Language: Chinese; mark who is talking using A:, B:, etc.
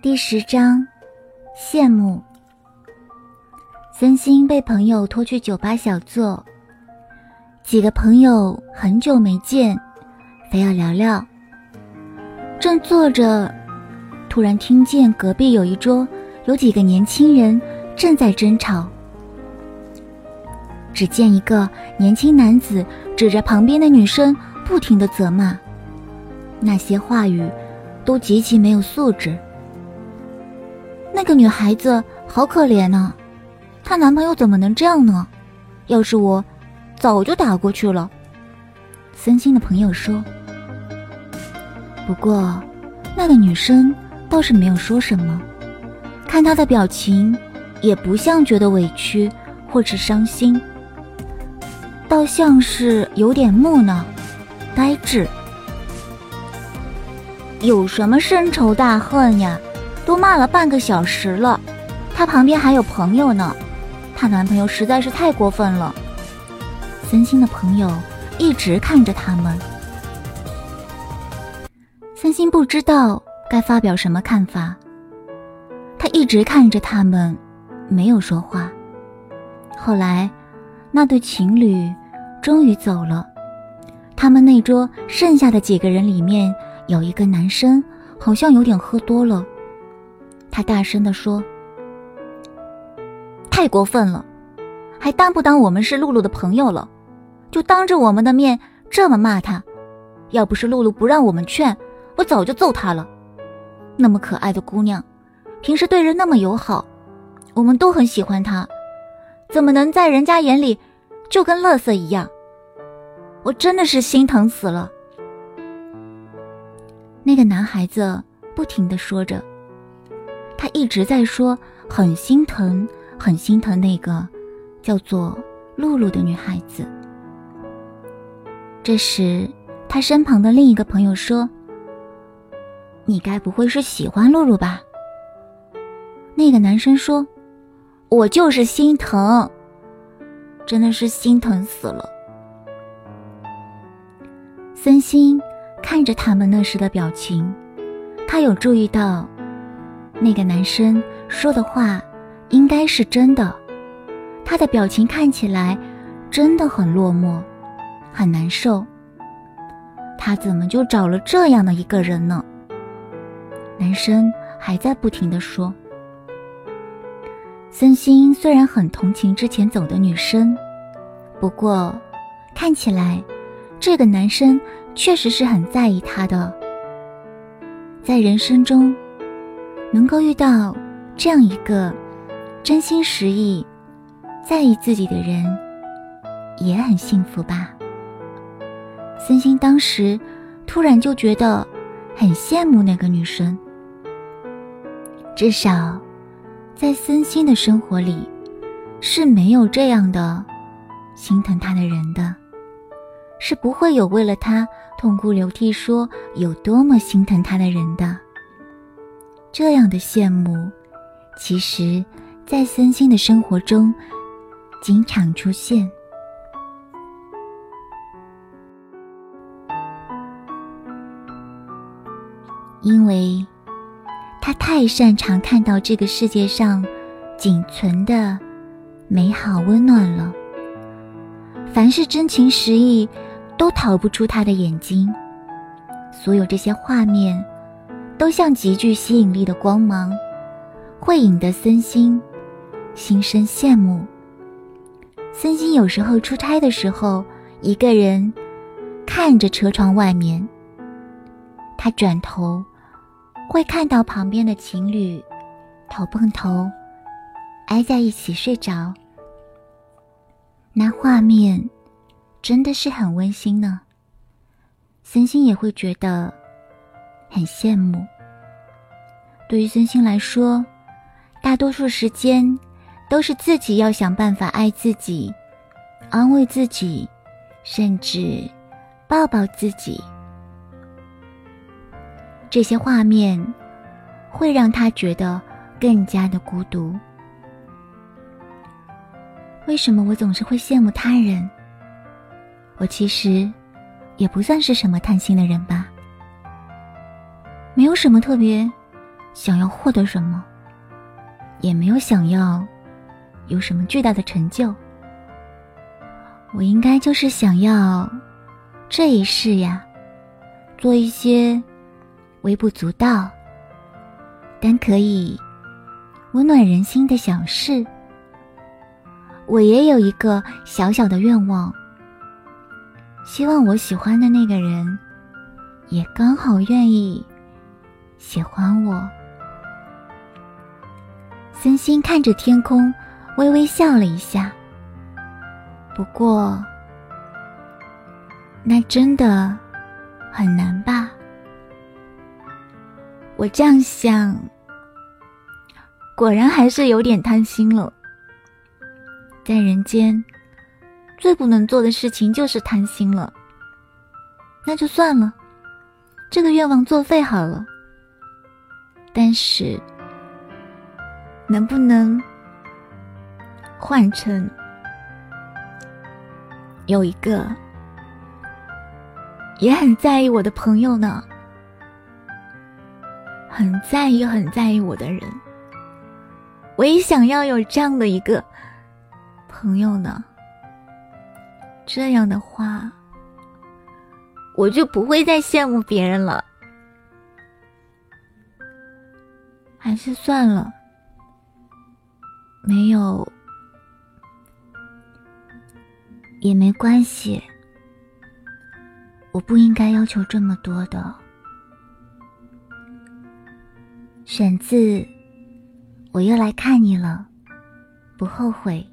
A: 第十章，羡慕。森星被朋友拖去酒吧小坐，几个朋友很久没见，非要聊聊。正坐着，突然听见隔壁有一桌有几个年轻人正在争吵。只见一个年轻男子指着旁边的女生，不停的责骂，那些话语都极其没有素质。那个女孩子好可怜呢，她男朋友怎么能这样呢？要是我，早就打过去了。森星的朋友说。不过，那个女生倒是没有说什么，看她的表情，也不像觉得委屈或是伤心，倒像是有点木讷、呆滞。有什么深仇大恨呀？都骂了半个小时了，她旁边还有朋友呢，她男朋友实在是太过分了。森星的朋友一直看着他们，森星不知道该发表什么看法，他一直看着他们，没有说话。后来，那对情侣终于走了，他们那桌剩下的几个人里面有一个男生，好像有点喝多了。他大声地说：“太过分了，还当不当我们是露露的朋友了？就当着我们的面这么骂他。要不是露露不让我们劝，我早就揍他了。那么可爱的姑娘，平时对人那么友好，我们都很喜欢她，怎么能在人家眼里就跟垃圾一样？我真的是心疼死了。”那个男孩子不停地说着。他一直在说很心疼，很心疼那个叫做露露的女孩子。这时，他身旁的另一个朋友说：“你该不会是喜欢露露吧？”那个男生说：“我就是心疼，真的是心疼死了。”森心看着他们那时的表情，他有注意到。那个男生说的话应该是真的，他的表情看起来真的很落寞，很难受。他怎么就找了这样的一个人呢？男生还在不停的说。森星虽然很同情之前走的女生，不过看起来这个男生确实是很在意她的，在人生中。能够遇到这样一个真心实意在意自己的人，也很幸福吧。森心当时突然就觉得很羡慕那个女生，至少在森心的生活里是没有这样的心疼她的人的，是不会有为了她痛哭流涕说有多么心疼她的人的。这样的羡慕，其实，在森星的生活中经常出现，因为他太擅长看到这个世界上仅存的美好温暖了。凡是真情实意，都逃不出他的眼睛。所有这些画面。都像极具吸引力的光芒，会引得森星心生羡慕。森星有时候出差的时候，一个人看着车窗外面，他转头会看到旁边的情侣头碰头挨在一起睡着，那画面真的是很温馨呢。森星也会觉得。很羡慕。对于孙兴来说，大多数时间都是自己要想办法爱自己、安慰自己，甚至抱抱自己。这些画面会让他觉得更加的孤独。为什么我总是会羡慕他人？我其实也不算是什么贪心的人吧。没有什么特别想要获得什么，也没有想要有什么巨大的成就。我应该就是想要这一世呀，做一些微不足道但可以温暖人心的小事。我也有一个小小的愿望，希望我喜欢的那个人也刚好愿意喜欢我。森心看着天空，微微笑了一下。不过，那真的很难吧？我这样想，果然还是有点贪心了。在人间，最不能做的事情就是贪心了。那就算了，这个愿望作废好了。但是，能不能换成？有一个也很在意我的朋友呢，很在意、很在意我的人，我也想要有这样的一个朋友呢。这样的话，我就不会再羡慕别人了。还是算了，没有。也没关系，我不应该要求这么多的。选自，我又来看你了，不后悔。